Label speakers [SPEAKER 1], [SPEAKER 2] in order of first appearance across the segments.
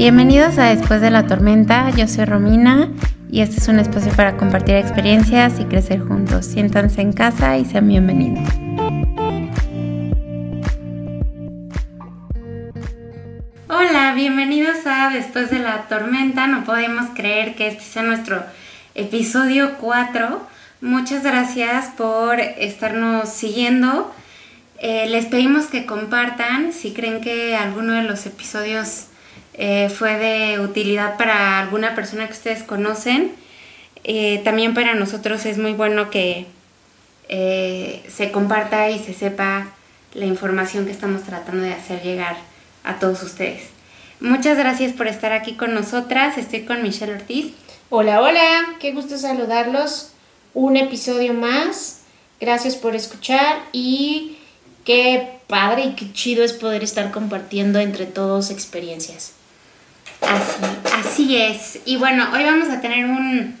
[SPEAKER 1] Bienvenidos a Después de la Tormenta, yo soy Romina y este es un espacio para compartir experiencias y crecer juntos. Siéntanse en casa y sean bienvenidos. Hola, bienvenidos a Después de la Tormenta. No podemos creer que este sea nuestro episodio 4. Muchas gracias por estarnos siguiendo. Eh, les pedimos que compartan si creen que alguno de los episodios eh, fue de utilidad para alguna persona que ustedes conocen. Eh, también para nosotros es muy bueno que eh, se comparta y se sepa la información que estamos tratando de hacer llegar a todos ustedes. Muchas gracias por estar aquí con nosotras. Estoy con Michelle Ortiz.
[SPEAKER 2] Hola, hola, qué gusto saludarlos. Un episodio más. Gracias por escuchar y qué padre y qué chido es poder estar compartiendo entre todos experiencias.
[SPEAKER 1] Así, así es. Y bueno, hoy vamos a tener un,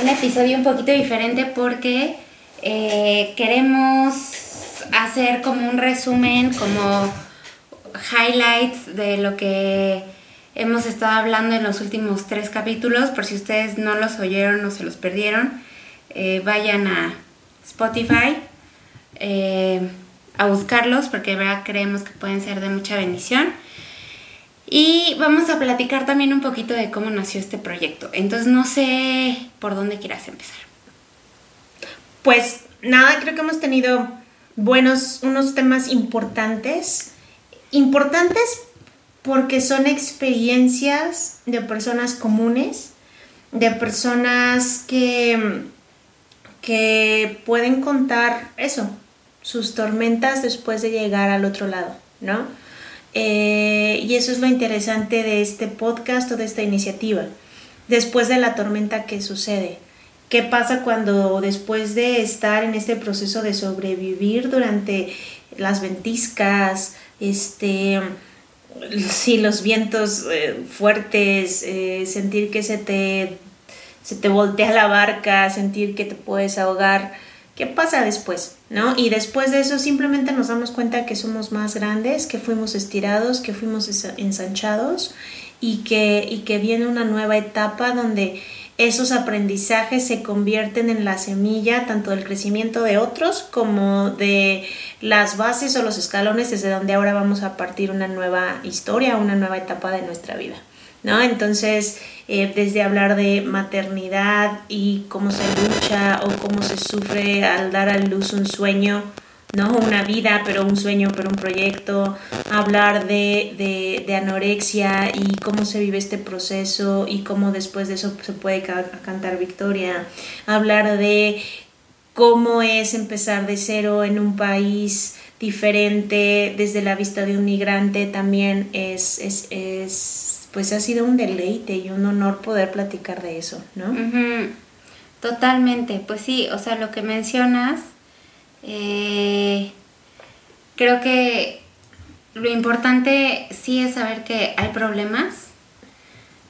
[SPEAKER 1] un episodio un poquito diferente porque eh, queremos hacer como un resumen, como highlights de lo que hemos estado hablando en los últimos tres capítulos. Por si ustedes no los oyeron o se los perdieron, eh, vayan a Spotify eh, a buscarlos porque verdad creemos que pueden ser de mucha bendición. Y vamos a platicar también un poquito de cómo nació este proyecto. Entonces no sé por dónde quieras empezar.
[SPEAKER 2] Pues nada, creo que hemos tenido buenos, unos temas importantes. Importantes porque son experiencias de personas comunes, de personas que, que pueden contar eso, sus tormentas después de llegar al otro lado, ¿no? Eh, y eso es lo interesante de este podcast o de esta iniciativa. Después de la tormenta que sucede. ¿Qué pasa cuando después de estar en este proceso de sobrevivir durante las ventiscas, este, sí, los vientos eh, fuertes, eh, sentir que se te, se te voltea la barca, sentir que te puedes ahogar? ¿Qué pasa después? ¿No? Y después de eso simplemente nos damos cuenta que somos más grandes, que fuimos estirados, que fuimos ensanchados y que, y que viene una nueva etapa donde esos aprendizajes se convierten en la semilla tanto del crecimiento de otros como de las bases o los escalones desde donde ahora vamos a partir una nueva historia, una nueva etapa de nuestra vida. ¿No? Entonces, eh, desde hablar de maternidad y cómo se lucha o cómo se sufre al dar a luz un sueño, ¿no? Una vida, pero un sueño, pero un proyecto, hablar de, de, anorexia y cómo se vive este proceso y cómo después de eso se puede cantar victoria, hablar de cómo es empezar de cero en un país diferente desde la vista de un migrante también es, es, es pues ha sido un deleite y un honor poder platicar de eso, ¿no?
[SPEAKER 1] Totalmente, pues sí, o sea, lo que mencionas, eh, creo que lo importante sí es saber que hay problemas,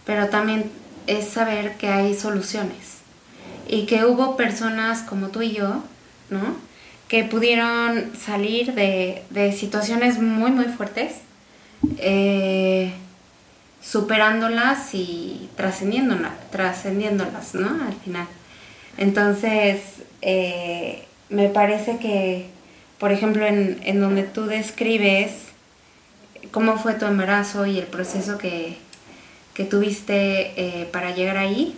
[SPEAKER 1] pero también es saber que hay soluciones y que hubo personas como tú y yo, ¿no? Que pudieron salir de, de situaciones muy, muy fuertes. Eh, superándolas y trascendiéndolas, trascendiéndolas, ¿no? Al final. Entonces, eh, me parece que, por ejemplo, en, en, donde tú describes cómo fue tu embarazo y el proceso que, que tuviste eh, para llegar ahí,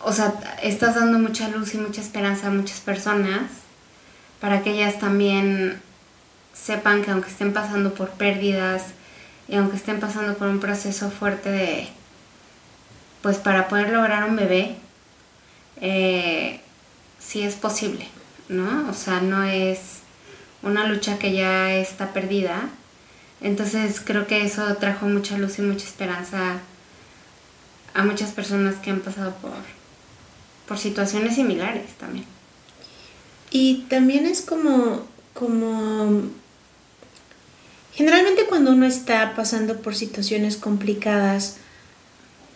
[SPEAKER 1] o sea, estás dando mucha luz y mucha esperanza a muchas personas para que ellas también sepan que aunque estén pasando por pérdidas, y aunque estén pasando por un proceso fuerte de, pues para poder lograr un bebé, eh, sí es posible, ¿no? O sea, no es una lucha que ya está perdida. Entonces creo que eso trajo mucha luz y mucha esperanza a muchas personas que han pasado por, por situaciones similares también.
[SPEAKER 2] Y también es como, como Generalmente cuando uno está pasando por situaciones complicadas,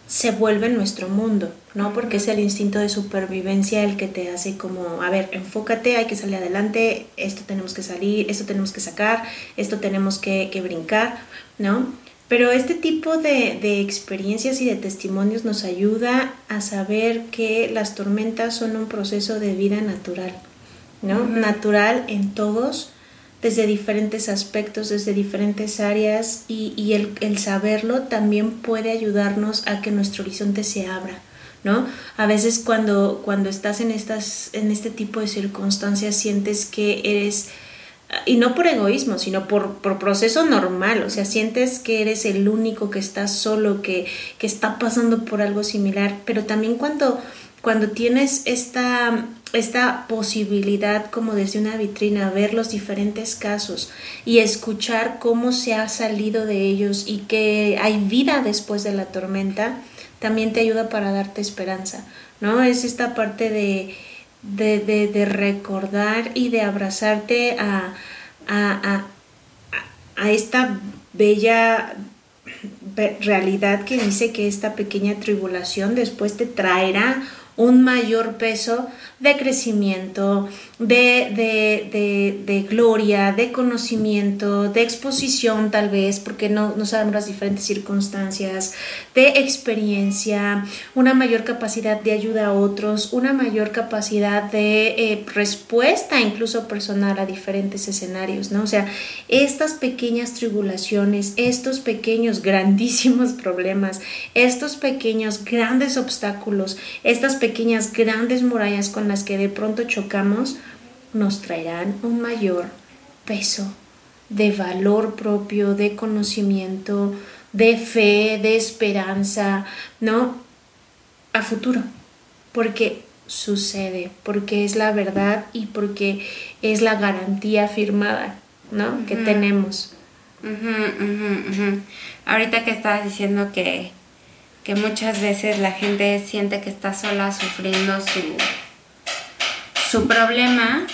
[SPEAKER 2] se vuelve nuestro mundo, ¿no? Porque es el instinto de supervivencia el que te hace como, a ver, enfócate, hay que salir adelante, esto tenemos que salir, esto tenemos que sacar, esto tenemos que, brincar, ¿no? Pero este tipo de, experiencias y de testimonios nos ayuda a saber que las tormentas son un proceso de vida natural, ¿no? Natural en todos, desde diferentes aspectos, desde diferentes áreas y, el, el, saberlo también puede ayudarnos a que nuestro horizonte se abra. ¿No? A veces cuando, cuando estás en, estas, en este tipo de circunstancias sientes que eres y no por egoísmo, sino por, proceso normal, o sea, sientes que eres el único que está solo, que, que está pasando por algo similar, pero también cuando, cuando tienes esta, esta posibilidad como desde una vitrina, ver los diferentes casos y escuchar cómo se ha salido de ellos y que hay vida después de la tormenta, también te ayuda para darte esperanza, ¿no? Es esta parte de de, recordar y de abrazarte a, a, a, esta bella realidad que dice que esta pequeña tribulación después te traerá un mayor peso de crecimiento, de, de, de, gloria, de conocimiento, de exposición tal vez, porque no, no sabemos las diferentes circunstancias, de experiencia, una mayor capacidad de ayuda a otros, una mayor capacidad de eh, respuesta incluso personal a diferentes escenarios, ¿no? O sea, estas pequeñas tribulaciones, estos pequeños grandísimos problemas, estos pequeños grandes obstáculos, estas pequeñas grandes murallas con las que de pronto chocamos, nos traerán un mayor peso de valor propio, de conocimiento, de fe, de esperanza, ¿no? A futuro, porque sucede, porque es la verdad y porque es la garantía firmada, ¿no? Que tenemos.
[SPEAKER 1] Ahorita que estabas diciendo que, que muchas veces la gente siente que está sola sufriendo su su problema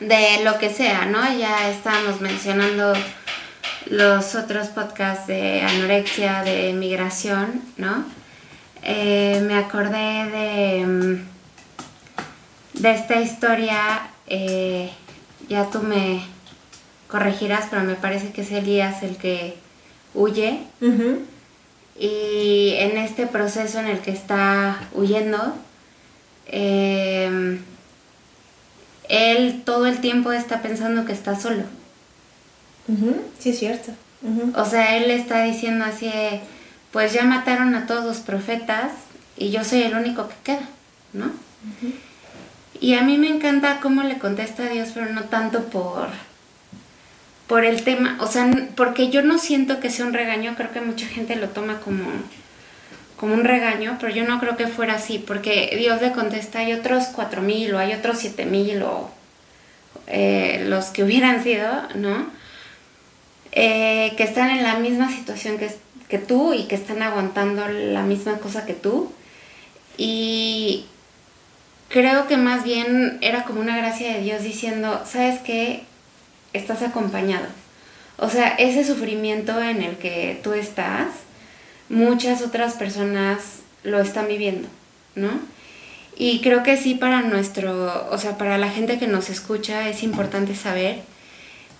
[SPEAKER 1] de lo que sea, ¿no? Ya estábamos mencionando los otros podcasts de anorexia, de migración, ¿no? Eh, me acordé de, mm, de esta historia, eh, ya tú me corregirás, pero me parece que es Elías el que huye. Y en este proceso en el que está huyendo, eh, él todo el tiempo está pensando que está solo.
[SPEAKER 2] Sí, es cierto.
[SPEAKER 1] O sea, él está diciendo así, pues ya mataron a todos los profetas y yo soy el único que queda, ¿no? Y a mí me encanta cómo le contesta a Dios, pero no tanto por, por el tema, o sea, porque yo no siento que sea un regaño, creo que mucha gente lo toma como como un regaño, pero yo no creo que fuera así, porque Dios le contesta, hay otros cuatro mil o hay otros siete mil o eh, los que hubieran sido, ¿no? Eh, que están en la misma situación que, que tú y que están aguantando la misma cosa que tú. Y creo que más bien era como una gracia de Dios diciendo, ¿sabes qué? Estás acompañado. O sea, ese sufrimiento en el que tú estás, muchas otras personas lo están viviendo, ¿no? Y creo que sí para nuestro, o sea, para la gente que nos escucha es importante saber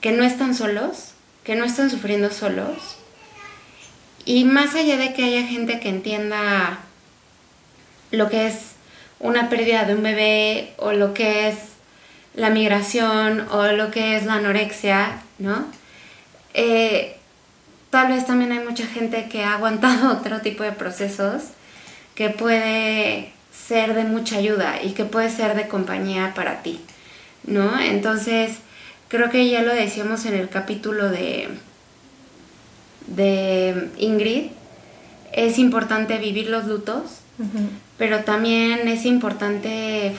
[SPEAKER 1] que no están solos, que no están sufriendo solos. Y más allá de que haya gente que entienda lo que es una pérdida de un bebé o lo que es la migración o lo que es la anorexia, ¿no? Eh, tal vez también hay mucha gente que ha aguantado otro tipo de procesos que puede ser de mucha ayuda y que puede ser de compañía para ti, ¿no? Entonces, creo que ya lo decíamos en el capítulo de, de Ingrid, es importante vivir los lutos, pero también es importante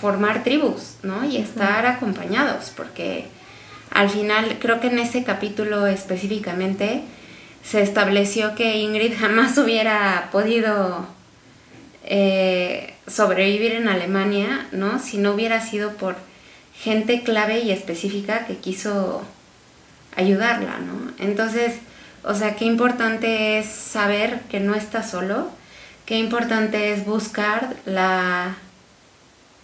[SPEAKER 1] formar tribus, ¿no? Y estar acompañados, porque al final, creo que en ese capítulo específicamente se estableció que Ingrid jamás hubiera podido eh, sobrevivir en Alemania, ¿no? Si no hubiera sido por gente clave y específica que quiso ayudarla, ¿no? Entonces, o sea, qué importante es saber que no está solo, qué importante es buscar la,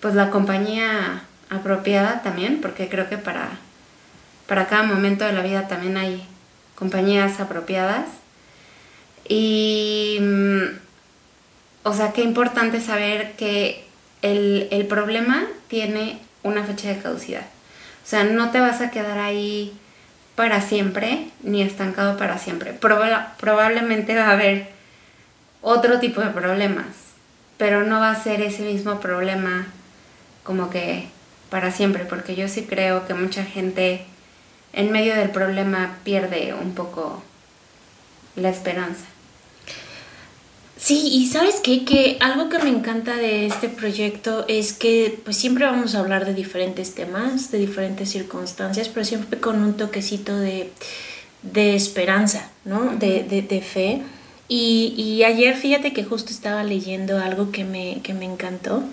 [SPEAKER 1] pues la compañía apropiada también, porque creo que para para cada momento de la vida también hay compañías apropiadas. Y, mm, o sea, qué importante saber que el, el problema tiene una fecha de caducidad. O sea, no te vas a quedar ahí para siempre, ni estancado para siempre. probablemente va a haber otro tipo de problemas, pero no va a ser ese mismo problema como que para siempre, porque yo sí creo que mucha gente en medio del problema pierde un poco la esperanza.
[SPEAKER 2] Sí, y sabes qué, que algo que me encanta de este proyecto es que pues siempre vamos a hablar de diferentes temas, de diferentes circunstancias, pero siempre con un toquecito de, esperanza, ¿no? De, de, fe. Y, y, ayer fíjate que justo estaba leyendo algo que me, que me encantó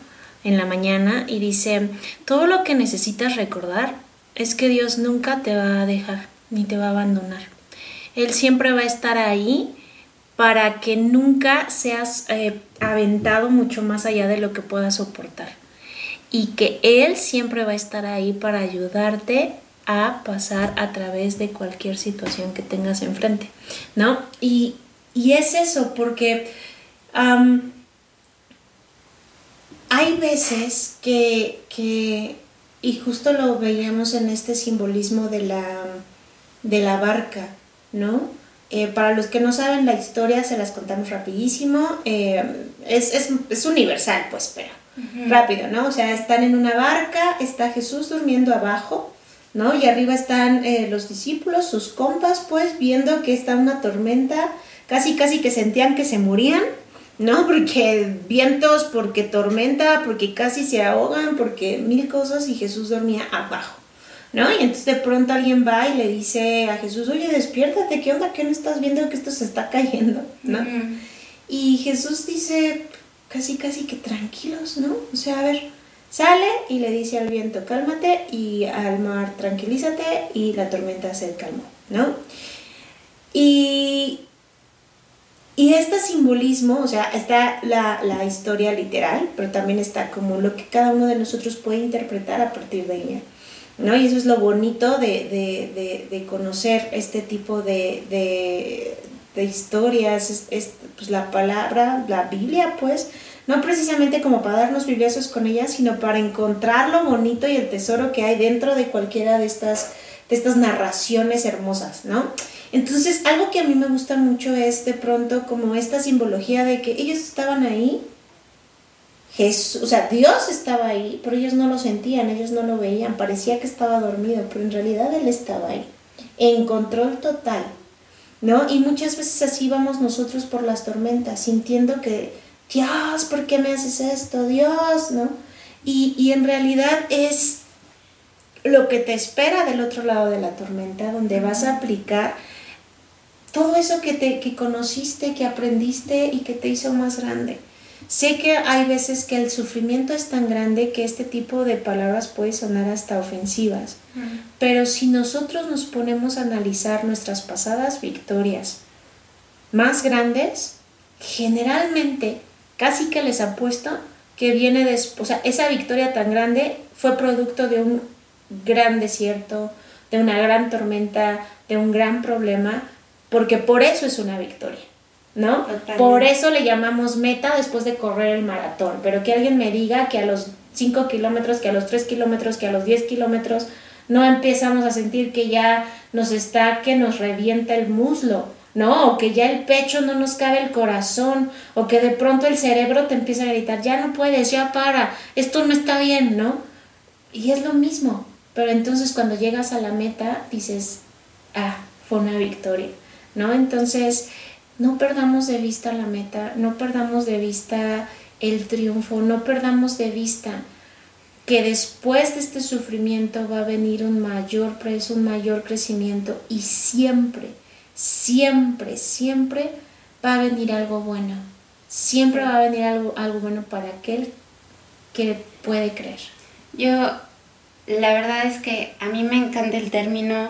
[SPEAKER 2] en la mañana y dice, todo lo que necesitas recordar es que Dios nunca te va a dejar ni te va a abandonar. Él siempre va a estar ahí para que nunca seas eh, aventado mucho más allá de lo que puedas soportar. Y que Él siempre va a estar ahí para ayudarte a pasar a través de cualquier situación que tengas enfrente, ¿no? Y, es eso, porque hay veces que, que, y justo lo veíamos en este simbolismo de la, de la barca, ¿no? Eh, para los que no saben la historia, se las contamos rapidísimo. Eh, es, universal, pues, pero rápido, ¿no? O sea, están en una barca, está Jesús durmiendo abajo, ¿no? Y arriba están eh, los discípulos, sus compas, pues, viendo que está una tormenta, casi, casi que sentían que se morían, ¿no? Porque vientos, porque tormenta, porque casi se ahogan, porque mil cosas y Jesús dormía abajo. ¿no? Y entonces de pronto alguien va y le dice a Jesús, oye, despiértate, ¿qué onda? ¿Qué no estás viendo que esto se está cayendo? ¿no? Y Jesús dice, casi, casi que tranquilos, ¿no? O sea, a ver, sale y le dice al viento, cálmate, y al mar, tranquilízate, y la tormenta se calmó, ¿no? Y, y este simbolismo, o sea, está la, la historia literal, pero también está como lo que cada uno de nosotros puede interpretar a partir de ella. ¿no? Y eso es lo bonito de, conocer este tipo de, historias, es, pues la palabra, la Biblia, pues, no precisamente como para darnos bibliazos con ella, sino para encontrar lo bonito y el tesoro que hay dentro de cualquiera de estas, de estas narraciones hermosas, ¿no? Entonces, algo que a mí me gusta mucho es de pronto como esta simbología de que ellos estaban ahí, Jesús, o sea, Dios estaba ahí, pero ellos no lo sentían, ellos no lo veían, parecía que estaba dormido, pero en realidad Él estaba ahí, en control total, ¿no? Y muchas veces así vamos nosotros por las tormentas, sintiendo que, Dios, ¿por qué me haces esto? Dios, ¿no? Y, y en realidad es lo que te espera del otro lado de la tormenta, donde vas a aplicar todo eso que, te, que conociste, que aprendiste y que te hizo más grande. Sé que hay veces que el sufrimiento es tan grande que este tipo de palabras puede sonar hasta ofensivas, pero si nosotros nos ponemos a analizar nuestras pasadas victorias más grandes, generalmente casi que les apuesto que viene después, o sea, esa victoria tan grande fue producto de un gran desierto, de una gran tormenta, de un gran problema, porque por eso es una victoria. ¿no? Por eso le llamamos meta después de correr el maratón, pero que alguien me diga que a los 5 kilómetros, que a los 3 kilómetros, que a los 10 kilómetros no empezamos a sentir que ya nos está, que nos revienta el muslo, ¿no? O que ya el pecho no nos cabe el corazón, o que de pronto el cerebro te empieza a gritar, ya no puedes, ya para, esto no está bien, ¿no? Y es lo mismo, pero entonces cuando llegas a la meta dices, ah, fue una victoria, ¿no? Entonces, no perdamos de vista la meta, no perdamos de vista el triunfo, no perdamos de vista que después de este sufrimiento va a venir un mayor precio, un mayor crecimiento y siempre, siempre, siempre va a venir algo bueno. Siempre va a venir algo, algo bueno para aquel que puede creer.
[SPEAKER 1] Yo, la verdad es que a mí me encanta el término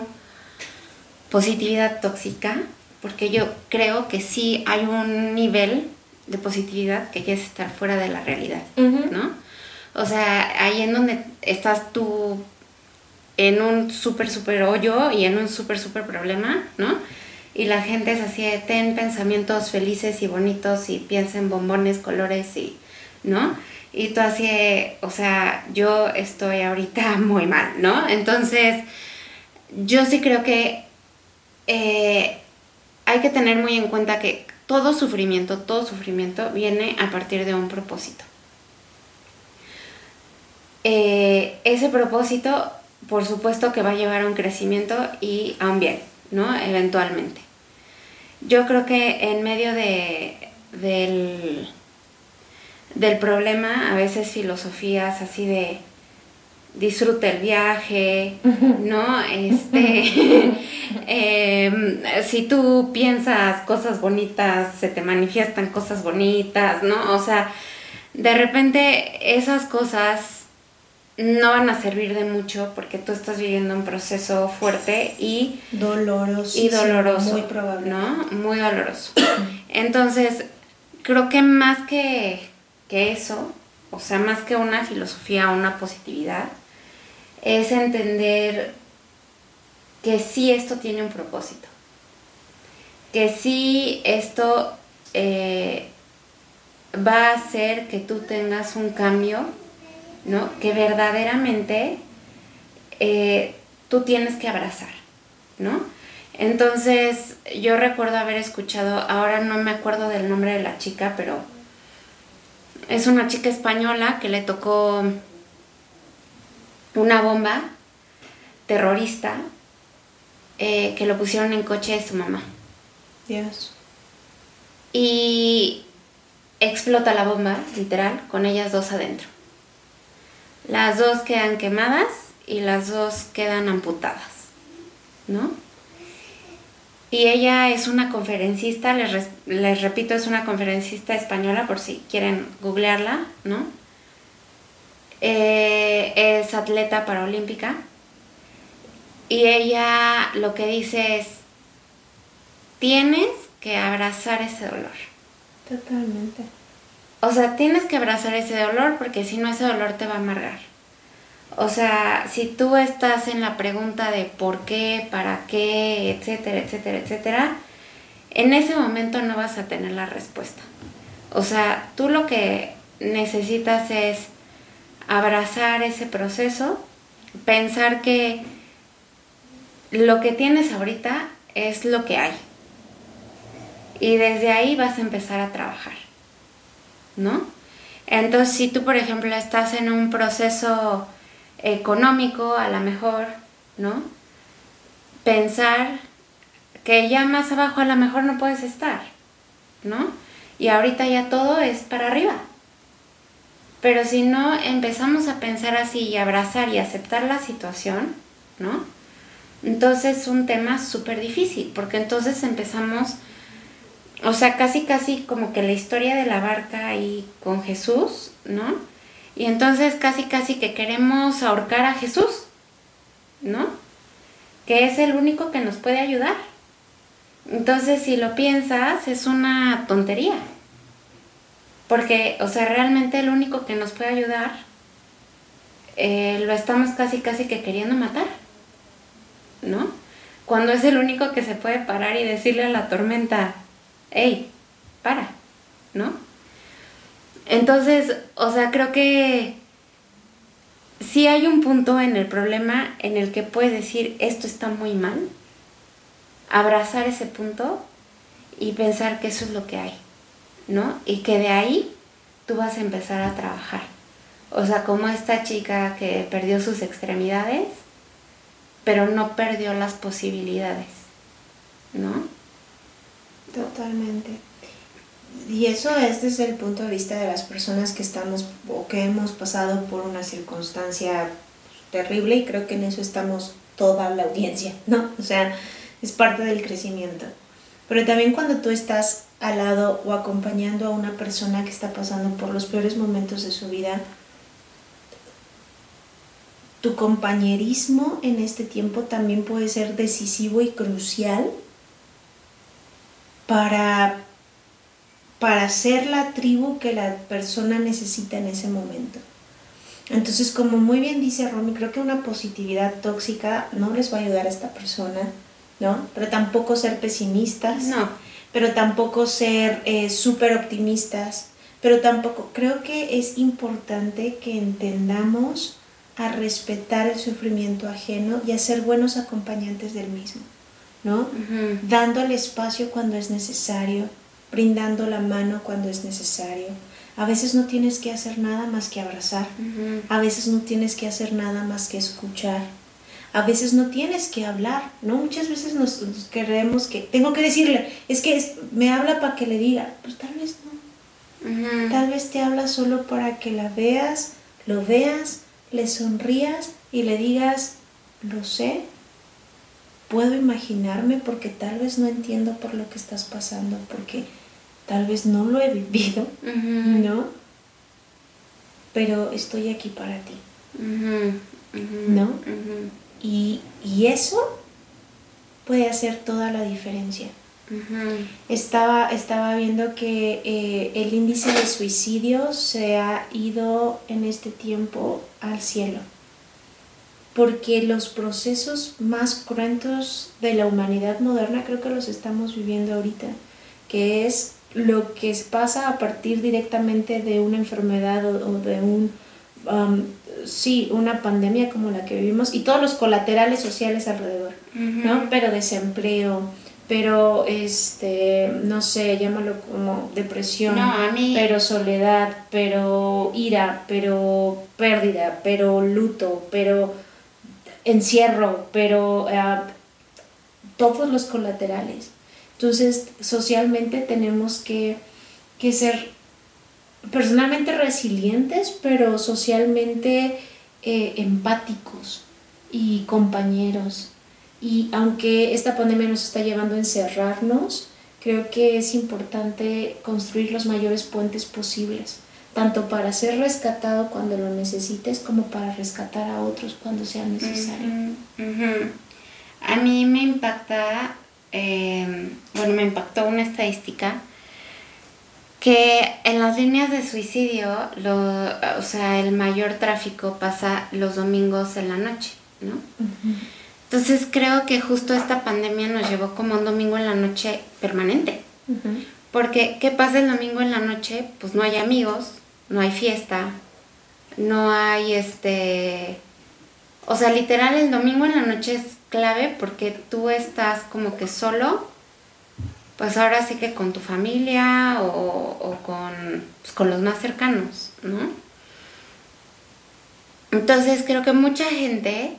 [SPEAKER 1] positividad tóxica porque yo creo que sí hay un nivel de positividad que quieres estar fuera de la realidad, ¿no? O sea, ahí en donde estás tú en un súper, súper hoyo y en un súper, súper problema, ¿no? y la gente es así ten pensamientos felices y bonitos y piensa en bombones, colores y, ¿no? Y tú así, o sea, yo estoy ahorita muy mal, ¿no? Entonces, yo sí creo que eh, hay que tener muy en cuenta que todo sufrimiento, todo sufrimiento viene a partir de un propósito. Eh, ese propósito, por supuesto que va a llevar a un crecimiento y a un bien, ¿no? Eventualmente. Yo creo que en medio de, del, del problema, a veces filosofías así de disfruta el viaje, ¿no? Este, em, si tú piensas cosas bonitas, se te manifiestan cosas bonitas, ¿no? O sea, de repente esas cosas no van a servir de mucho porque tú estás viviendo un proceso fuerte y
[SPEAKER 2] doloroso
[SPEAKER 1] y doloroso,
[SPEAKER 2] muy probable,
[SPEAKER 1] ¿no? Muy doloroso. Entonces, creo que más que, que eso, o sea, más que una filosofía, una positividad, es entender que sí esto tiene un propósito, que sí esto eh, va a hacer que tú tengas un cambio, ¿no? Que verdaderamente eh, tú tienes que abrazar, ¿no? Entonces yo recuerdo haber escuchado, ahora no me acuerdo del nombre de la chica, pero es una chica española que le tocó una bomba terrorista eh, que lo pusieron en coche de su mamá.
[SPEAKER 2] Dios.
[SPEAKER 1] Y explota la bomba, literal, con ellas dos adentro. Las dos quedan quemadas y las dos quedan amputadas, ¿no? Y ella es una conferencista, les, les repito, es una conferencista española por si quieren googlearla, ¿no? Eh, es atleta paralímpica y ella lo que dice es, tienes que abrazar ese dolor.
[SPEAKER 2] Totalmente.
[SPEAKER 1] O sea, tienes que abrazar ese dolor porque si no ese dolor te va a amargar. O sea, si tú estás en la pregunta de por qué, para qué, etcétera, etcétera, etcétera, en ese momento no vas a tener la respuesta. O sea, tú lo que necesitas es abrazar ese proceso, pensar que lo que tienes ahorita es lo que hay. Y desde ahí vas a empezar a trabajar, ¿no? Entonces, si tú, por ejemplo, estás en un proceso económico, a lo mejor, ¿no? Pensar que ya más abajo a lo mejor no puedes estar, ¿no? Y ahorita ya todo es para arriba. Pero si no empezamos a pensar así y abrazar y aceptar la situación, ¿no? Entonces es un tema súper difícil, porque entonces empezamos, o sea, casi casi como que la historia de la barca ahí con Jesús, ¿no? Y entonces casi casi que queremos ahorcar a Jesús, ¿no? Que es el único que nos puede ayudar. Entonces, si lo piensas, es una tontería. Porque, o sea, realmente el único que nos puede ayudar eh, lo estamos casi, casi que queriendo matar, ¿no? Cuando es el único que se puede parar y decirle a la tormenta, hey, para, ¿no? Entonces, o sea, creo que si hay un punto en el problema en el que puedes decir, esto está muy mal, abrazar ese punto y pensar que eso es lo que hay. ¿No? Y que de ahí tú vas a empezar a trabajar. O sea, como esta chica que perdió sus extremidades, pero no perdió las posibilidades, ¿no?
[SPEAKER 2] Totalmente. Y eso es desde el punto de vista de las personas que estamos o que hemos pasado por una circunstancia terrible y creo que en eso estamos toda la audiencia, ¿no? O sea, es parte del crecimiento. Pero también cuando tú estás al lado o acompañando a una persona que está pasando por los peores momentos de su vida, tu compañerismo en este tiempo también puede ser decisivo y crucial para, para ser la tribu que la persona necesita en ese momento. Entonces, como muy bien dice Romy, creo que una positividad tóxica no les va a ayudar a esta persona ¿no? Pero tampoco ser pesimistas.
[SPEAKER 1] No.
[SPEAKER 2] Pero tampoco ser eh, súper optimistas. Pero tampoco, creo que es importante que entendamos a respetar el sufrimiento ajeno y a ser buenos acompañantes del mismo, ¿no? Dando el espacio cuando es necesario, brindando la mano cuando es necesario. A veces no tienes que hacer nada más que abrazar. A veces no tienes que hacer nada más que escuchar. A veces no tienes que hablar, ¿no? Muchas veces nos, creemos que tengo que decirle, es que me habla para que le diga, pues tal vez no. Tal vez te habla solo para que la veas, lo veas, le sonrías y le digas, lo sé, puedo imaginarme porque tal vez no entiendo por lo que estás pasando, porque tal vez no lo he vivido, ¿no? Pero estoy aquí para ti, ¿no? Y, eso puede hacer toda la diferencia. estaba, estaba viendo que eh, el índice de suicidio se ha ido en este tiempo al cielo, porque los procesos más cruentos de la humanidad moderna creo que los estamos viviendo ahorita, que es lo que pasa a partir directamente de una enfermedad o, de un, um, sí, una pandemia como la que vivimos y todos los colaterales sociales alrededor, ¿no? Pero desempleo, pero este, no sé, llámalo como depresión, pero soledad, pero ira, pero pérdida, pero luto, pero encierro, pero uh, todos los colaterales. Entonces, socialmente tenemos que, ser personalmente resilientes, pero socialmente eh, empáticos y compañeros. Y aunque esta pandemia nos está llevando a encerrarnos, creo que es importante construir los mayores puentes posibles, tanto para ser rescatado cuando lo necesites como para rescatar a otros cuando sea necesario.
[SPEAKER 1] A mí me impacta Em, bueno, me impactó una estadística que en las líneas de suicidio, lo, o sea, el mayor tráfico pasa los domingos en la noche, ¿no? Entonces creo que justo esta pandemia nos llevó como un domingo en la noche permanente. Porque, ¿qué pasa el domingo en la noche? Pues no hay amigos, no hay fiesta, no hay este... O sea, literal el domingo en la noche es clave porque tú estás como que solo, pues ahora sí que con tu familia o, con, pues con los más cercanos, ¿no? Entonces creo que mucha gente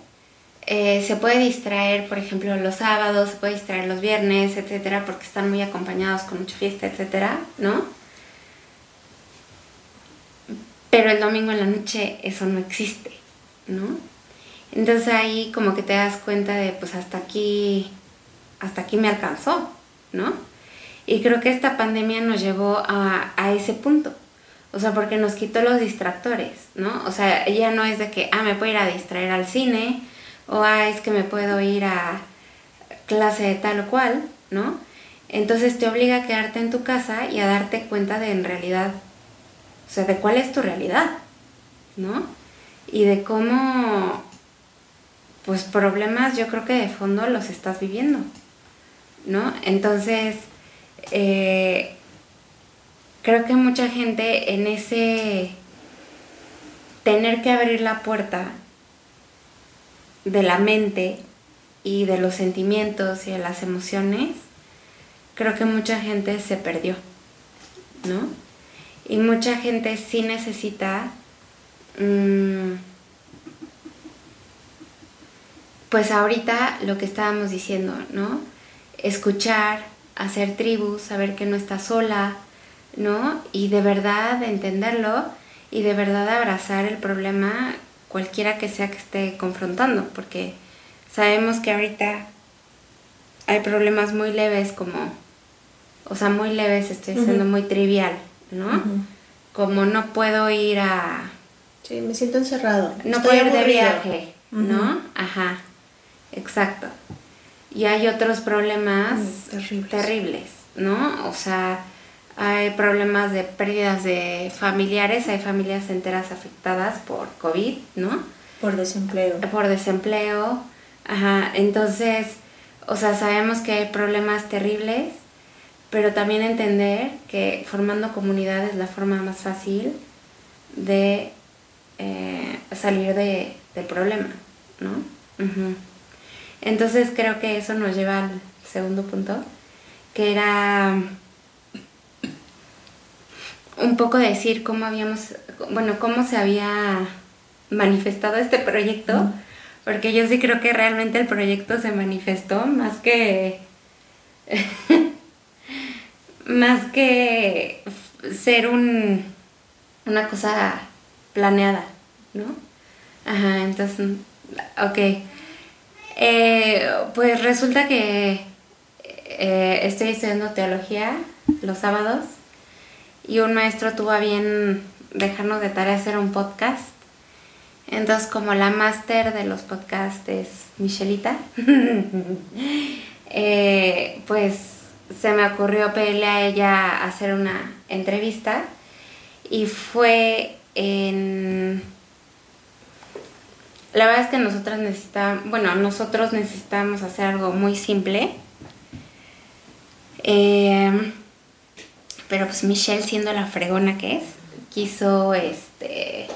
[SPEAKER 1] eh, se puede distraer, por ejemplo, los sábados, se puede distraer los viernes, etcétera, porque están muy acompañados con mucha fiesta, etcétera, ¿no? Pero el domingo en la noche eso no existe, ¿no? Entonces ahí como que te das cuenta de pues hasta aquí, hasta aquí me alcanzó, ¿no? Y creo que esta pandemia nos llevó a, ese punto. O sea, porque nos quitó los distractores, ¿no? O sea, ya no es de que, ah, me puedo ir a distraer al cine, o ah, es que me puedo ir a clase de tal o cual, ¿no? Entonces te obliga a quedarte en tu casa y a darte cuenta de en realidad, o sea, de cuál es tu realidad, ¿no? Y de cómo pues problemas yo creo que de fondo los estás viviendo, ¿no? Entonces, eh, creo que mucha gente en ese tener que abrir la puerta de la mente y de los sentimientos y de las emociones, creo que mucha gente se perdió, ¿no? Y mucha gente sí necesita... Mm, pues ahorita lo que estábamos diciendo, ¿no? Escuchar, hacer tribus, saber que no estás sola, ¿no? Y de verdad entenderlo y de verdad abrazar el problema cualquiera que sea que esté confrontando, porque sabemos que ahorita hay problemas muy leves como, o sea, muy leves, estoy diciendo muy trivial, ¿no? Como no puedo ir a...
[SPEAKER 2] Sí, me siento encerrado.
[SPEAKER 1] No puedo ir de viaje, ¿no? Ajá. Exacto. Y hay otros problemas terribles. ¿no? O sea, hay problemas de pérdidas de familiares, hay familias enteras afectadas por COVID, ¿no?
[SPEAKER 2] Por desempleo.
[SPEAKER 1] Por desempleo, ajá. Entonces, o sea, sabemos que hay problemas terribles, pero también entender que formando comunidad es la forma más fácil de eh, salir de, del problema, ¿no? Entonces creo que eso nos lleva al segundo punto, que era un poco decir cómo habíamos, bueno, cómo se había manifestado este proyecto, porque yo sí creo que realmente el proyecto se manifestó más que más que ser un una cosa planeada, ¿no? Ajá, entonces, ok. Eh, pues resulta que eh, estoy estudiando teología los sábados y un maestro tuvo a bien dejarnos de tarea hacer un podcast. Entonces, como la máster de los podcasts es Michelita, eh, pues se me ocurrió pedirle a ella hacer una entrevista y fue en... La verdad es que nosotros necesitamos, bueno, nosotros necesitamos hacer algo muy simple. Eh, pero pues Michelle, siendo la fregona que es, quiso este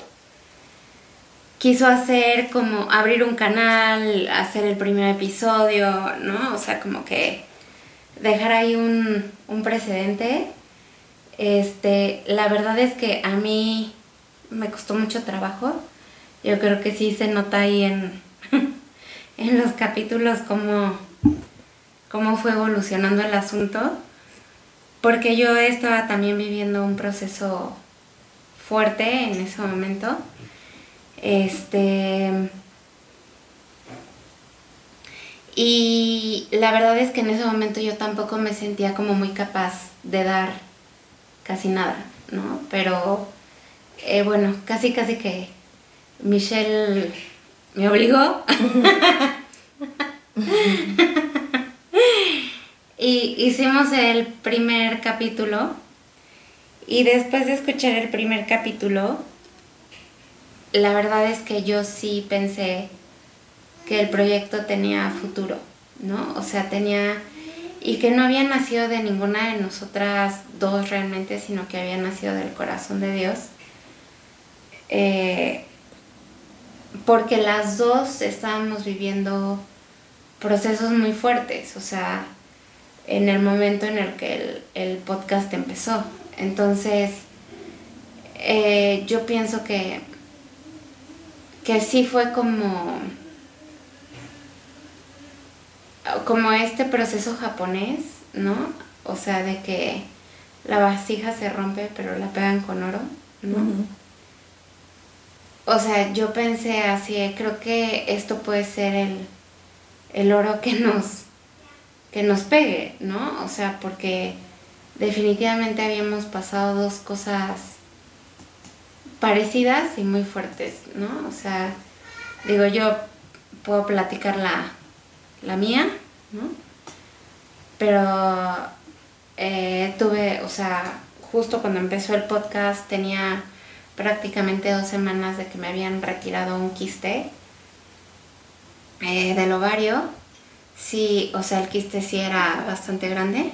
[SPEAKER 1] quiso hacer como abrir un canal, hacer el primer episodio, ¿no? O sea, como que dejar ahí un, un precedente. Este, la verdad es que a mí me costó mucho trabajo. Yo creo que sí se nota ahí en, en los capítulos cómo, cómo fue evolucionando el asunto porque yo estaba también viviendo un proceso fuerte en ese momento. Este. Y la verdad es que en ese momento yo tampoco me sentía como muy capaz de dar casi nada, ¿no? Pero eh, bueno, casi casi que Michelle me obligó. Y hicimos el primer capítulo y después de escuchar el primer capítulo, la verdad es que yo sí pensé que el proyecto tenía futuro, ¿no? O sea, tenía... Y que no había nacido de ninguna de nosotras dos realmente, sino que había nacido del corazón de Dios. Eh, porque las dos estábamos viviendo procesos muy fuertes, o sea, en el momento en el que el, podcast empezó. Entonces, eh, yo pienso que, que sí fue como, como este proceso japonés, ¿no? O sea, de que la vasija se rompe pero la pegan con oro, ¿no? O sea, yo pensé así, creo que esto puede ser el, el oro que nos que nos pegue, ¿no? O sea, porque definitivamente habíamos pasado dos cosas parecidas y muy fuertes, ¿no? O sea, digo, yo puedo platicar la, la mía, ¿no? Pero eh, tuve, o sea, justo cuando empezó el podcast tenía prácticamente dos semanas de que me habían retirado un quiste eh, del ovario sí, o sea, el quiste sí era bastante grande,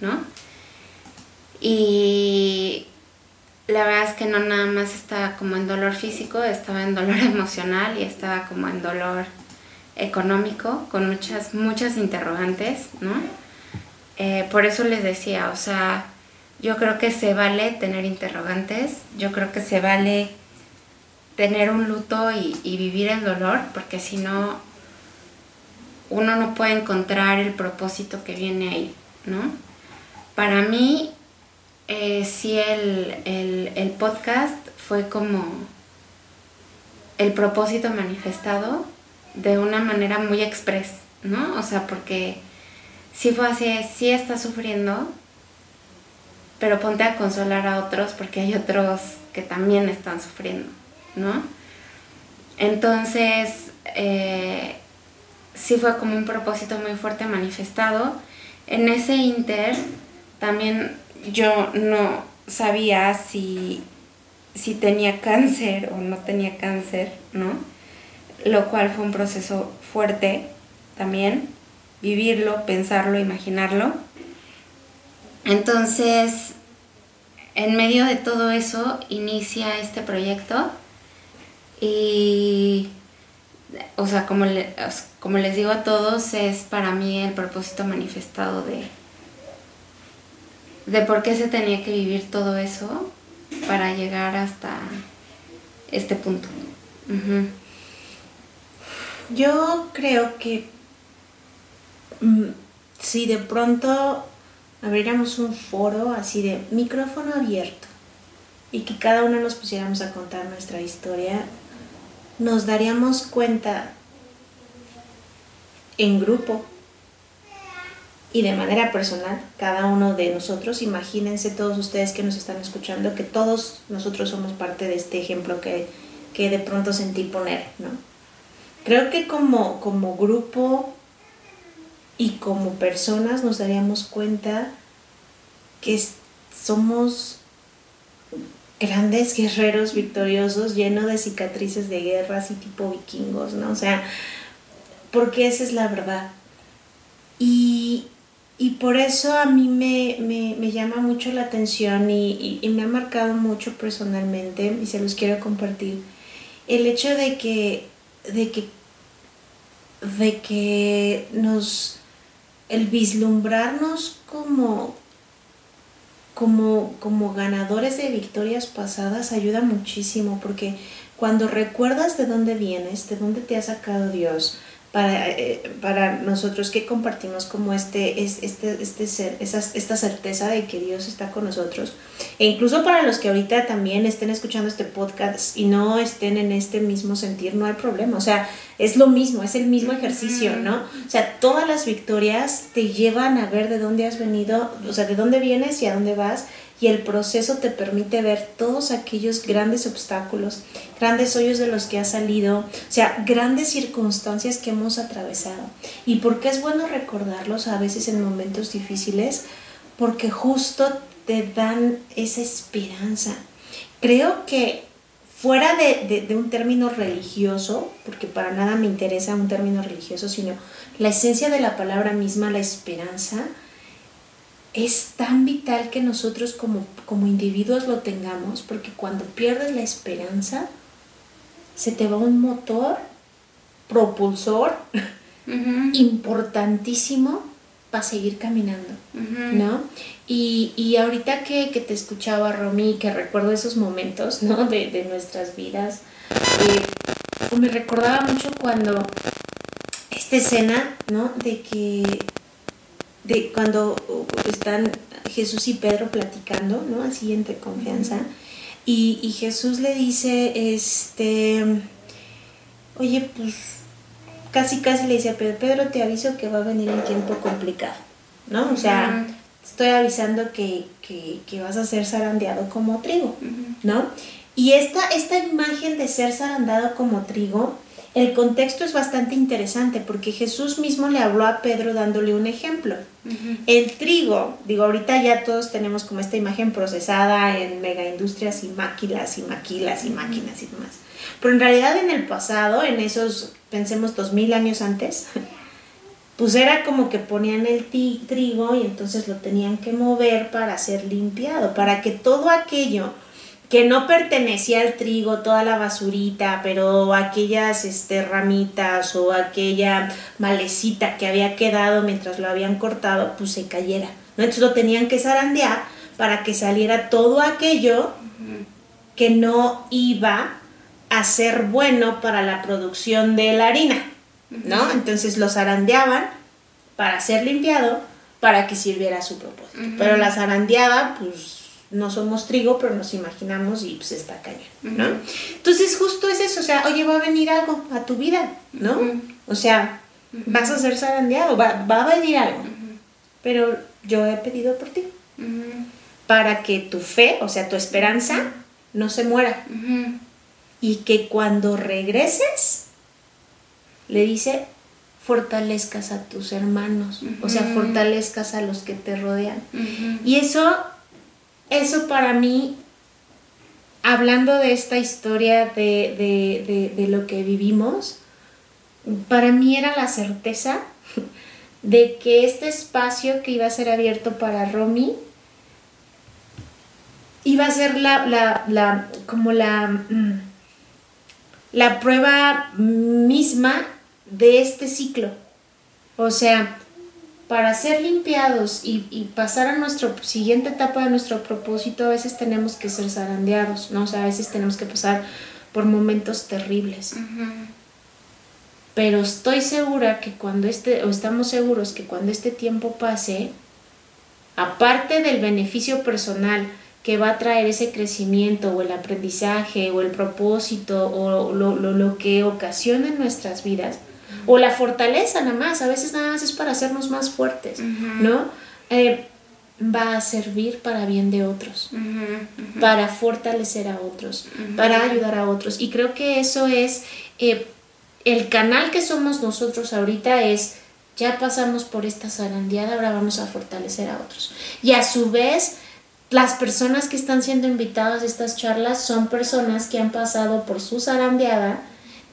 [SPEAKER 1] ¿no? Y la verdad es que no nada más estaba como en dolor físico, estaba en dolor emocional y estaba como en dolor económico, con muchas, muchas interrogantes, ¿no? Eh, por eso les decía, o sea, yo creo que se vale tener interrogantes, yo creo que se vale tener un luto y, vivir el dolor, porque si no, uno no puede encontrar el propósito que viene ahí, ¿no? Para mí, eh, sí, el, podcast fue como el propósito manifestado de una manera muy express, ¿no? O sea, porque sí fue así, sí está sufriendo, pero ponte a consolar a otros porque hay otros que también están sufriendo, ¿no? Entonces, eh, sí fue como un propósito muy fuerte manifestado. En ese inter también yo no sabía si, si tenía cáncer o no tenía cáncer, ¿no? Lo cual fue un proceso fuerte también. vivirlo, pensarlo, imaginarlo. Entonces, en medio de todo eso, inicia este proyecto y, o sea, como, como les digo a todos, es para mí el propósito manifestado de, de por qué se tenía que vivir todo eso para llegar hasta este punto.
[SPEAKER 2] Yo creo que mm, si de pronto abriéramos un foro así de micrófono abierto y que cada uno nos pusiéramos a contar nuestra historia, nos daríamos cuenta en grupo y de manera personal, cada uno de nosotros, imagínense todos ustedes que nos están escuchando, que todos nosotros somos parte de este ejemplo que, que de pronto sentí poner, ¿no? Creo que como, como grupo y como personas nos daríamos cuenta que somos grandes guerreros victoriosos, llenos de cicatrices de guerras y tipo vikingos, ¿no? O sea, porque esa es la verdad. Y, por eso a mí me, llama mucho la atención y, me ha marcado mucho personalmente, y se los quiero compartir, el hecho de que, de que, de que nos, el vislumbrarnos como, como, como ganadores de victorias pasadas ayuda muchísimo porque cuando recuerdas de dónde vienes, de dónde te ha sacado Dios, para, eh, para nosotros que compartimos como este, este, este ser, esta certeza de que Dios está con nosotros. E incluso para los que ahorita también estén escuchando este podcast y no estén en este mismo sentir, no hay problema. O sea, es lo mismo, es el mismo ejercicio, ¿no? O sea, todas las victorias te llevan a ver de dónde has venido, o sea, de dónde vienes y a dónde vas y el proceso te permite ver todos aquellos grandes obstáculos, grandes hoyos de los que has salido, o sea, grandes circunstancias que hemos atravesado. ¿Y por qué es bueno recordarlos a veces en momentos difíciles? Porque justo te dan esa esperanza. Creo que fuera de, de, un término religioso, porque para nada me interesa un término religioso, sino la esencia de la palabra misma, la esperanza, es tan vital que nosotros como, como individuos lo tengamos, porque cuando pierdes la esperanza, se te va un motor propulsor importantísimo para seguir caminando, ¿no? Y, ahorita que, te escuchaba, Romy, que recuerdo esos momentos, ¿no? De, nuestras vidas, eh, me recordaba mucho cuando esta escena, ¿no? De que de cuando están Jesús y Pedro platicando, ¿no? Así entre confianza. Y, Jesús le dice, este, oye, pues casi casi le dice a Pedro, Pedro te aviso que va a venir un tiempo complicado, ¿no? O sea, estoy avisando que, vas a ser zarandeado como trigo, ¿no? Y esta, esta imagen de ser zarandeado como trigo, el contexto es bastante interesante porque Jesús mismo le habló a Pedro dándole un ejemplo. El trigo, digo, ahorita ya todos tenemos como esta imagen procesada en megaindustrias y máquinas y maquilas y máquinas y demás. Pero en realidad en el pasado, en esos, pensemos dos mil años antes, pues era como que ponían el trigo y entonces lo tenían que mover para ser limpiado, para que todo aquello que no pertenecía al trigo, toda la basurita, pero aquellas este, ramitas o aquella malecita que había quedado mientras lo habían cortado, pues se cayera. ¿no? Entonces lo tenían que zarandear para que saliera todo aquello que no iba a ser bueno para la producción de la harina, ¿no? Entonces lo zarandeaban para ser limpiado para que sirviera a su propósito. Pero la zarandeada, pues no somos trigo, pero nos imaginamos y pues está cayendo, ¿no? Entonces justo es eso, o sea, oye, va a venir algo a tu vida, ¿no? O sea, vas a ser zarandeado, va, va a venir algo, pero yo he pedido por ti, para que tu fe, o sea, tu esperanza, no se muera. Y que cuando regreses, le dice, fortalezcas a tus hermanos, o sea, fortalezcas a los que te rodean. Y eso eso para mí, hablando de esta historia de, lo que vivimos, para mí era la certeza de que este espacio que iba a ser abierto para Romy iba a ser la, la, la como la, mm, la prueba misma de este ciclo. O sea, para ser limpiados y, pasar a nuestra siguiente etapa de nuestro propósito, a veces tenemos que ser zarandeados, ¿no? O sea, a veces tenemos que pasar por momentos terribles. Pero estoy segura que cuando este, o estamos seguros que cuando este tiempo pase, aparte del beneficio personal que va a traer ese crecimiento o el aprendizaje o el propósito o lo, lo, lo que ocasiona en nuestras vidas, o la fortaleza nada más, a veces nada más es para hacernos más fuertes, ¿no? Eh, va a servir para bien de otros, para fortalecer a otros, para ayudar a otros. Y creo que eso es, eh, el canal que somos nosotros ahorita es, ya pasamos por esta zarandeada, ahora vamos a fortalecer a otros. Y a su vez, las personas que están siendo invitadas a estas charlas son personas que han pasado por su zarandeada,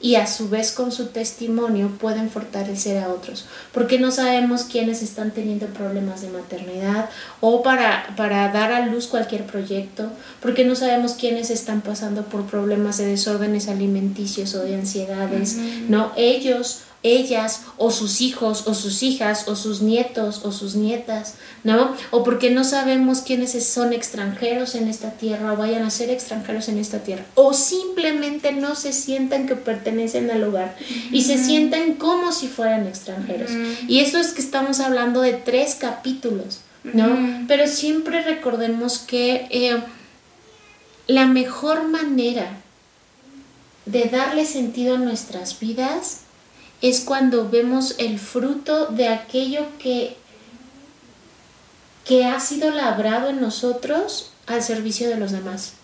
[SPEAKER 2] y a su vez con su testimonio pueden fortalecer a otros, porque no sabemos quiénes están teniendo problemas de maternidad o para, para dar a luz cualquier proyecto, porque no sabemos quiénes están pasando por problemas de desórdenes alimenticios o de ansiedades, ¿no? Ellos ellas o sus hijos o sus hijas o sus nietos o sus nietas, ¿no? O porque no sabemos quiénes son extranjeros en esta tierra o vayan a ser extranjeros en esta tierra. O simplemente no se sientan que pertenecen al lugar y se sientan como si fueran extranjeros. Y eso es que estamos hablando de tres capítulos, ¿no? Pero siempre recordemos que eh, la mejor manera de darle sentido a nuestras vidas es cuando vemos el fruto de aquello que, que ha sido labrado en nosotros al servicio de los demás.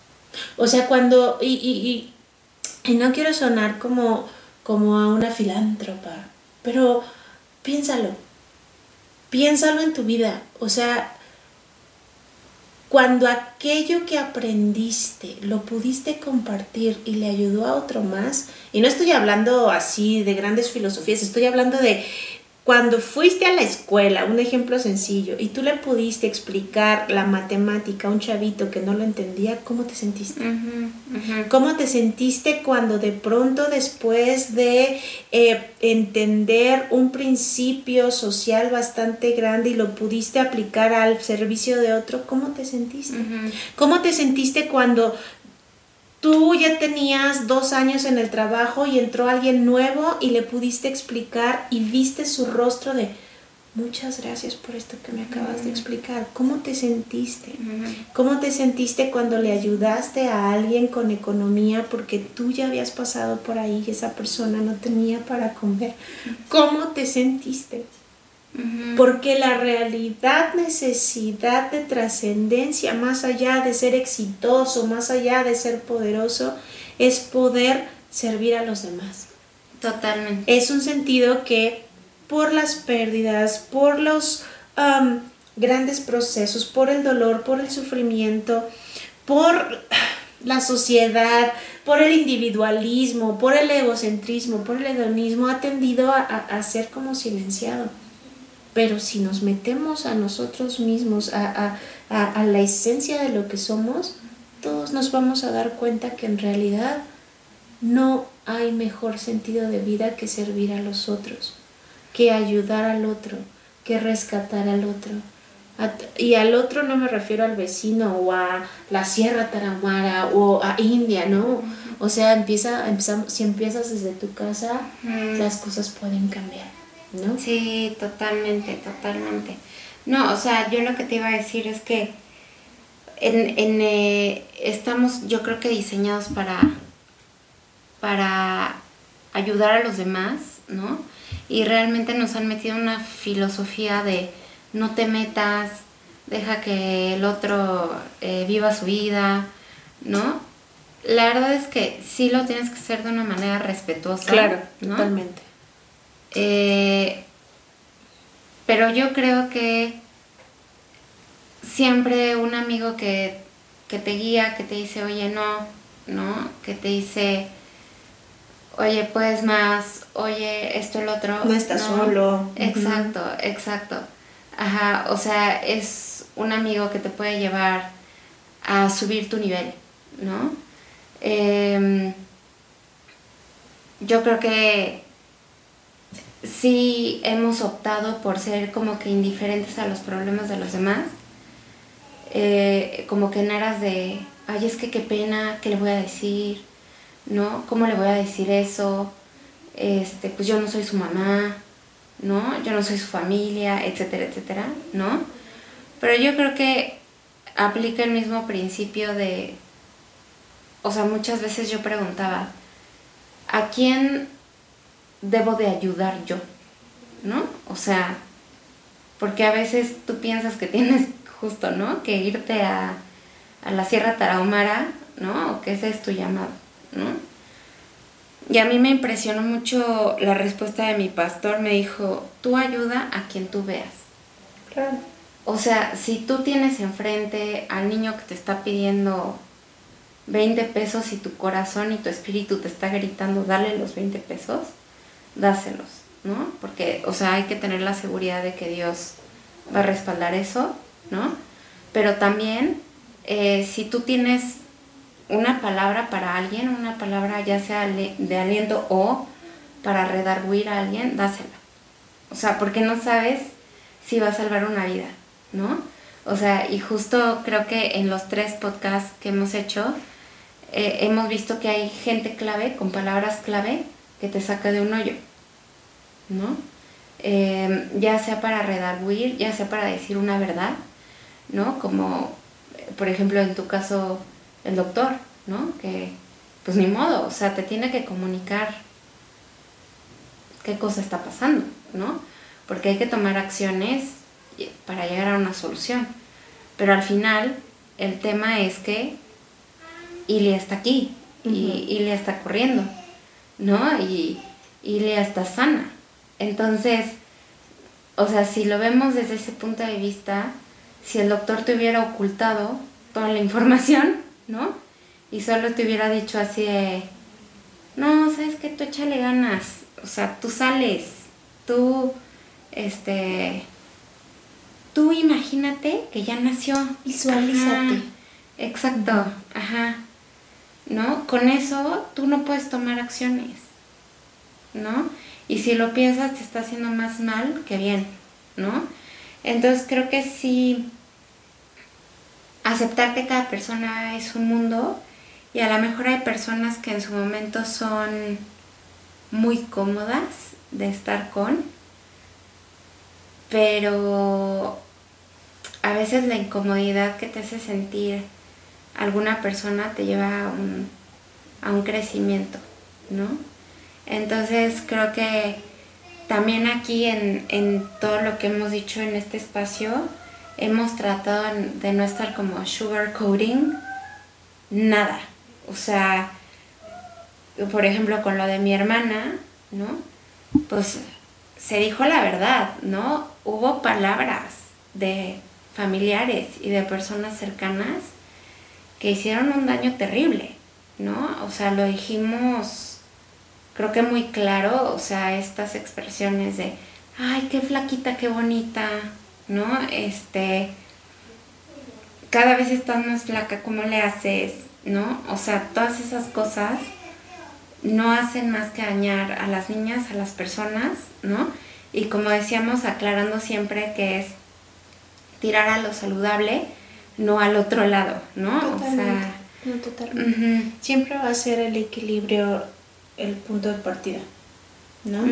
[SPEAKER 2] O sea, cuando, y, y, y, no quiero sonar como, como a una filántropa, pero piénsalo, piénsalo en tu vida. O sea, cuando aquello que aprendiste lo pudiste compartir y le ayudó a otro más, y no estoy hablando así de grandes filosofías, estoy hablando de cuando fuiste a la escuela, un ejemplo sencillo, y tú le pudiste explicar la matemática a un chavito que no lo entendía, ¿cómo te sentiste? ¿Cómo te sentiste cuando de pronto después de eh, entender un principio social bastante grande y lo pudiste aplicar al servicio de otro, ¿cómo te sentiste? ¿Cómo te sentiste cuando tú ya tenías dos años en el trabajo y entró alguien nuevo y le pudiste explicar y viste su rostro de muchas gracias por esto que me acabas de explicar. ¿Cómo te sentiste? ¿Cómo te sentiste cuando le ayudaste a alguien con economía porque tú ya habías pasado por ahí y esa persona no tenía para comer? ¿Cómo te sentiste? Porque la realidad, necesidad de trascendencia, más allá de ser exitoso, más allá de ser poderoso, es poder servir a los demás.
[SPEAKER 1] Totalmente.
[SPEAKER 2] Es un sentido que por las pérdidas, por los grandes procesos, por el dolor, por el sufrimiento, por la sociedad, por el individualismo, por el egocentrismo, por el hedonismo, ha tendido a ser como silenciado. Pero si nos metemos a nosotros mismos, a, la esencia de lo que somos, todos nos vamos a dar cuenta que en realidad no hay mejor sentido de vida que servir a los otros, que ayudar al otro, que rescatar al otro. Y al otro no me refiero al vecino o a la Sierra Tarahumara o a India, ¿no? O sea, empieza, empezamos, si empiezas desde tu casa, las cosas pueden cambiar. ¿No?
[SPEAKER 1] Sí, totalmente, totalmente. No, o sea, yo lo que te iba a decir es que en, eh, estamos, yo creo que diseñados para, para ayudar a los demás, ¿no? Y realmente nos han metido una filosofía de no te metas, deja que el otro eh, viva su vida, ¿no? La verdad es que sí lo tienes que hacer de una manera respetuosa.
[SPEAKER 2] Claro, totalmente.
[SPEAKER 1] Eh, pero yo creo que siempre un amigo que, te guía, que te dice, oye, no, ¿no? Que te dice, oye, pues más, oye, esto, el otro.
[SPEAKER 2] No estás solo.
[SPEAKER 1] Exacto, exacto. Ajá, o sea, es un amigo que te puede llevar a subir tu nivel, ¿no? Em, yo creo que sí hemos optado por ser como que indiferentes a los problemas de los demás, eh, como que en aras de, ay, es que qué pena, ¿qué le voy a decir? ¿No? ¿Cómo le voy a decir eso? Este, pues yo no soy su mamá, ¿no? Yo no soy su familia, etcétera, etcétera, ¿no? Pero yo creo que aplica el mismo principio de, o sea, muchas veces yo preguntaba, ¿a quién debo de ayudar yo? ¿No? O sea, porque a veces tú piensas que tienes justo, ¿no? Que irte a, a la Sierra Tarahumara, ¿no? O que ese es tu llamado, ¿no? Y a mí me impresionó mucho la respuesta de mi pastor. Me dijo, tú ayuda a quien tú veas.
[SPEAKER 2] Claro.
[SPEAKER 1] O sea, si tú tienes enfrente al niño que te está pidiendo 20 pesos y tu corazón y tu espíritu te está gritando, dale los 20 pesos, dáselos, ¿no? Porque, o sea, hay que tener la seguridad de que Dios va a respaldar eso, ¿no? Pero también, eh, si tú tienes una palabra para alguien, una palabra ya sea de aliento o para redarguir a alguien, dásela. O sea, porque no sabes si va a salvar una vida, ¿no? O sea, y justo creo que en los tres podcasts que hemos hecho, eh, hemos visto que hay gente clave, con palabras clave, que te saca de un hoyo, ¿no? Eh, ya sea para redarguir, ya sea para decir una verdad, ¿no? Como, por ejemplo, en tu caso, el doctor, ¿no? Que pues ni modo, o sea, te tiene que comunicar qué cosa está pasando, ¿no? Porque hay que tomar acciones para llegar a una solución. Pero al final, el tema es que Ilia está aquí, y Ilia está corriendo, ¿no? Y Ilia está sana. Entonces, o sea, si lo vemos desde ese punto de vista, si el doctor te hubiera ocultado toda la información, ¿no? Y solo te hubiera dicho así de, no, sabes que tú échale ganas, o sea, tú sales, tú, este, tú imagínate que ya nació.
[SPEAKER 2] Visualízate.
[SPEAKER 1] exacto, ajá. ¿No? Con eso tú no puedes tomar acciones, ¿no? Y si lo piensas te está haciendo más mal que bien, ¿no? Entonces creo que sí aceptar que cada persona es un mundo y a lo mejor hay personas que en su momento son muy cómodas de estar con, pero a veces la incomodidad que te hace sentir alguna persona te lleva a un, a un crecimiento, ¿no? Entonces creo que también aquí en, en, todo lo que hemos dicho en este espacio, hemos tratado de no estar como sugar coating nada. O sea, por ejemplo, con lo de mi hermana, ¿no? Pues se dijo la verdad, ¿no? Hubo palabras de familiares y de personas cercanas que hicieron un daño terrible, ¿no? O sea, lo dijimos, creo que muy claro, o sea, estas expresiones de, ay, qué flaquita, qué bonita, ¿no? Este, cada vez estás más flaca, ¿cómo le haces? ¿No? O sea, todas esas cosas no hacen más que dañar a las niñas, a las personas, ¿no? Y como decíamos, aclarando siempre que es tirar a lo saludable, no al otro lado, ¿no?
[SPEAKER 2] Totalmente. O sea, no, totalmente. Siempre va a ser el equilibrio el punto de partida, ¿no?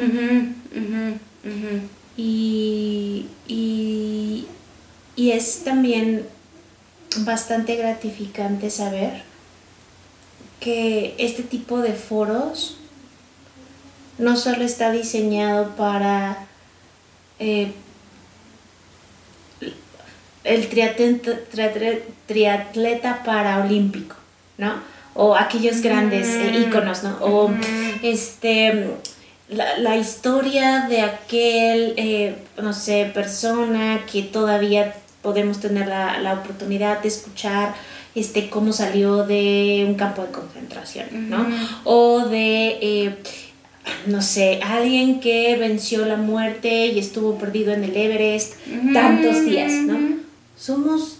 [SPEAKER 2] y, y, y es también bastante gratificante saber que este tipo de foros no solo está diseñado para eh, el triatleta, paraolímpico, ¿no? O aquellos grandes eh, íconos, ¿no? O este, la, historia de aquel, eh, no sé, persona que todavía podemos tener la, la, oportunidad de escuchar este, cómo salió de un campo de concentración, ¿no? O de, eh, no sé, alguien que venció la muerte y estuvo perdido en el Everest tantos días, ¿no? Somos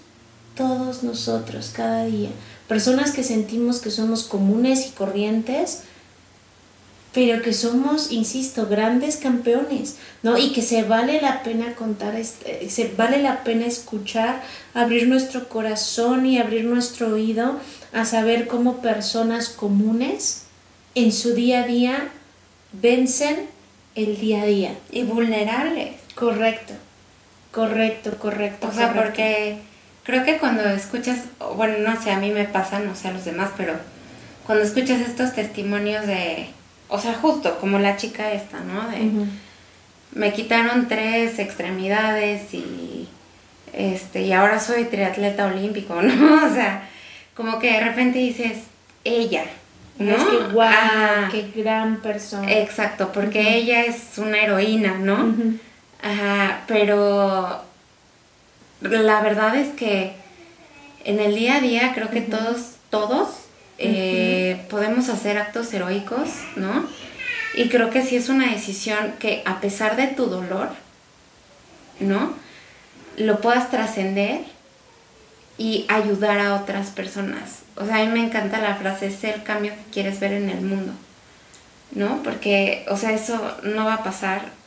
[SPEAKER 2] todos nosotros cada día, personas que sentimos que somos comunes y corrientes, pero que somos, insisto, grandes campeones, ¿no? Y que se vale la pena contar, este, se vale la pena escuchar, abrir nuestro corazón y abrir nuestro oído a saber cómo personas comunes en su día a día vencen el día a día.
[SPEAKER 1] Y vulnerables.
[SPEAKER 2] Correcto, correcto, correcto.
[SPEAKER 1] O sea, porque creo que cuando escuchas, bueno, no sé, a mí me pasa, no sé a los demás, pero cuando escuchas estos testimonios de o sea, justo como la chica esta, ¿no? De, Me quitaron tres extremidades y, este, y ahora soy triatleta olímpico, ¿no? O sea, como que de repente dices, ella, ¿no?
[SPEAKER 2] Es que ah, qué gran persona.
[SPEAKER 1] Exacto, porque ella es una heroína, ¿no? Ajá, pero la verdad es que en el día a día creo que todos, todos eh, podemos hacer actos heroicos, ¿no? Y creo que sí es una decisión que a pesar de tu dolor, ¿no? Lo puedas trascender y ayudar a otras personas. O sea, a mí me encanta la frase, sé el cambio que quieres ver en el mundo, ¿no? Porque, o sea, eso no va a pasar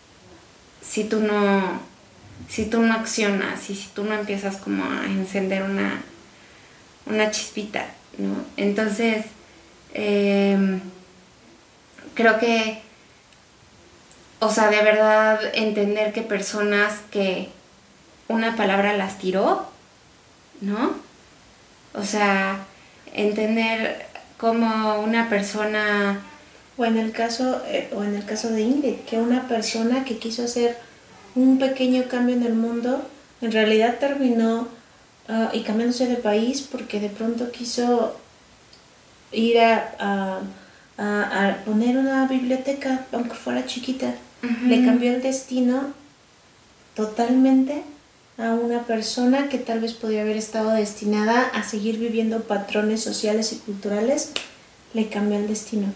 [SPEAKER 1] si tú no, si tú no accionas y si tú no empiezas como a encender una, una chispita. ¿no? Entonces, em, creo que, o sea, de verdad entender que personas que una palabra las tiró, ¿no? O sea, entender cómo una persona...
[SPEAKER 2] O en el caso, eh, o en el caso de Ingrid, que una persona que quiso hacer un pequeño cambio en el mundo, en realidad terminó Ah, y cambiándose de país porque de pronto quiso ir a, poner una biblioteca, aunque fuera chiquita. Le cambió el destino totalmente a una persona que tal vez podría haber estado destinada a seguir viviendo patrones sociales y culturales, le cambió el destino.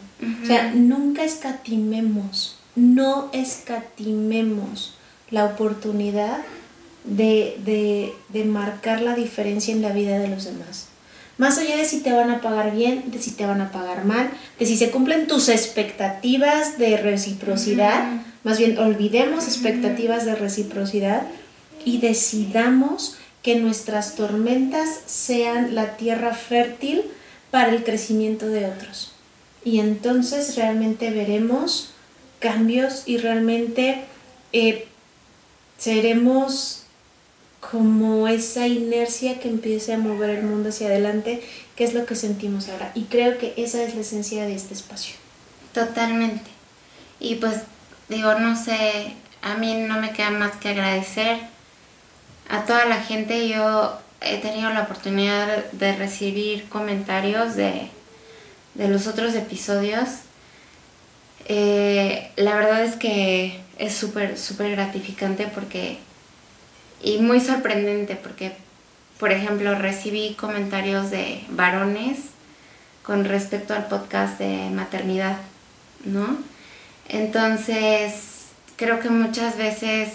[SPEAKER 2] O sea, nunca escatimemos, no escatimemos la oportunidad de, marcar la diferencia en la vida de los demás. Más allá de si te van a pagar bien, de si te van a pagar mal, de si se cumplen tus expectativas de reciprocidad, más bien olvidemos expectativas de reciprocidad y decidamos que nuestras tormentas sean la tierra fértil para el crecimiento de otros. Y entonces realmente veremos cambios y realmente eh, seremos como esa inercia que empiece a mover el mundo hacia adelante, que es lo que sentimos ahora. Y creo que esa es la esencia de este espacio.
[SPEAKER 1] Totalmente. Y pues digo, no sé, a mí no me queda más que agradecer a toda la gente. Yo he tenido la oportunidad de recibir comentarios de, los otros episodios. Eh, la verdad es que es súper, súper gratificante porque y muy sorprendente porque, por ejemplo, recibí comentarios de varones con respecto al podcast de maternidad, ¿no? Entonces, creo que muchas veces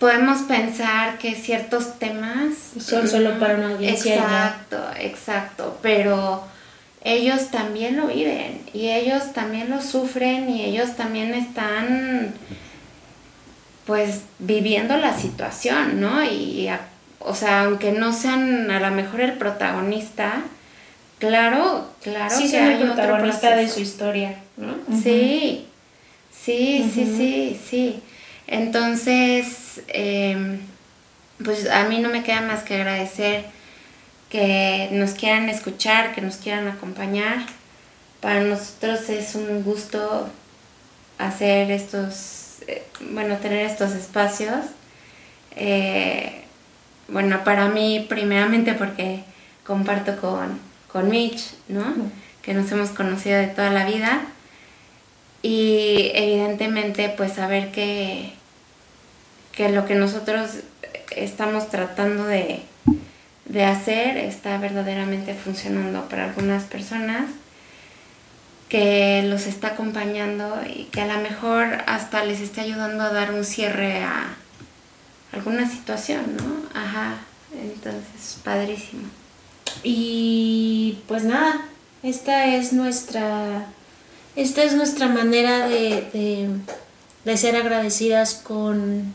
[SPEAKER 1] podemos pensar que ciertos temas
[SPEAKER 2] son solo para una audiencia.
[SPEAKER 1] Exacto, exacto, pero ellos también lo viven y ellos también lo sufren y ellos también están pues viviendo la situación, ¿no? Y, o sea, aunque no sean a lo mejor el protagonista, claro, claro
[SPEAKER 2] sí, que hay el protagonista de su historia, ¿no?
[SPEAKER 1] Sí, sí, sí, sí, sí. Entonces, em, pues a mí no me queda más que agradecer que nos quieran escuchar, que nos quieran acompañar. Para nosotros es un gusto hacer estos eh, bueno, tener estos espacios. Eh, bueno, para mí primeramente porque comparto con, con Mitch, ¿no? Que nos hemos conocido de toda la vida. Y evidentemente pues saber que, que lo que nosotros estamos tratando de, de hacer está verdaderamente funcionando para algunas personas que los está acompañando y que a lo mejor hasta les está ayudando a dar un cierre a alguna situación, ¿no? Ajá, entonces, padrísimo.
[SPEAKER 2] Y pues nada, esta es nuestra, esta es nuestra manera de, de, ser agradecidas con,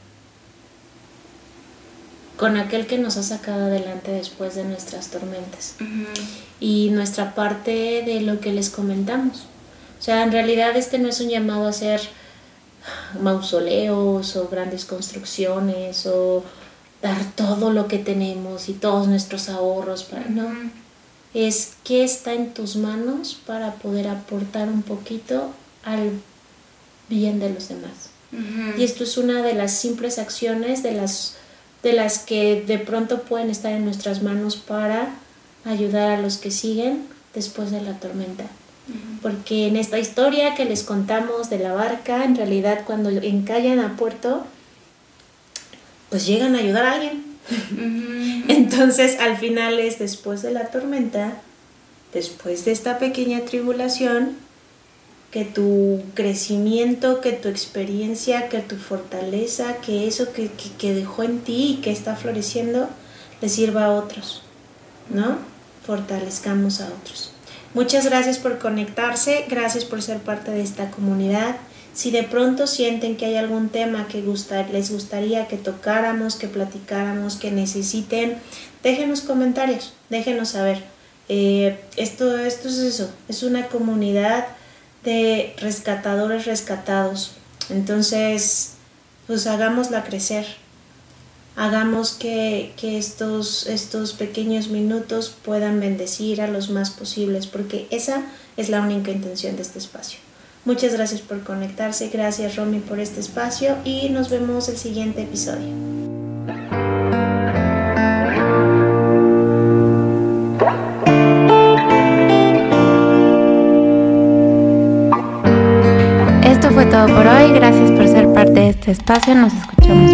[SPEAKER 2] con aquel que nos ha sacado adelante después de nuestras tormentas. Y nuestra parte de lo que les comentamos. O sea, en realidad este no es un llamado a hacer mausoleos o grandes construcciones o dar todo lo que tenemos y todos nuestros ahorros para no es qué está en tus manos para poder aportar un poquito al bien de los demás. Y esto es una de las simples acciones de las de las que de pronto pueden estar en nuestras manos para ayudar a los que siguen después de la tormenta. Porque en esta historia que les contamos de la barca, en realidad cuando encallan a puerto, pues llegan a ayudar a alguien. Entonces al final es después de la tormenta, después de esta pequeña tribulación, que tu crecimiento, que tu experiencia, que tu fortaleza, que eso que, que dejó en ti y que está floreciendo, le sirva a otros, ¿no? Fortalezcamos a otros. Muchas gracias por conectarse, gracias por ser parte de esta comunidad. Si de pronto sienten que hay algún tema que les gustaría que tocáramos, que platicáramos, que necesiten, déjenos comentarios, déjenos saber. Eh, esto, esto es eso, es una comunidad de rescatadores rescatados. Entonces, pues hagámosla crecer hagamos que, estos, estos pequeños minutos puedan bendecir a los más posibles, porque esa es la única intención de este espacio. Muchas gracias por conectarse, gracias Romy por este espacio y nos vemos el siguiente episodio.
[SPEAKER 1] fue todo por hoy. Gracias por ser parte de este espacio. Nos escuchamos.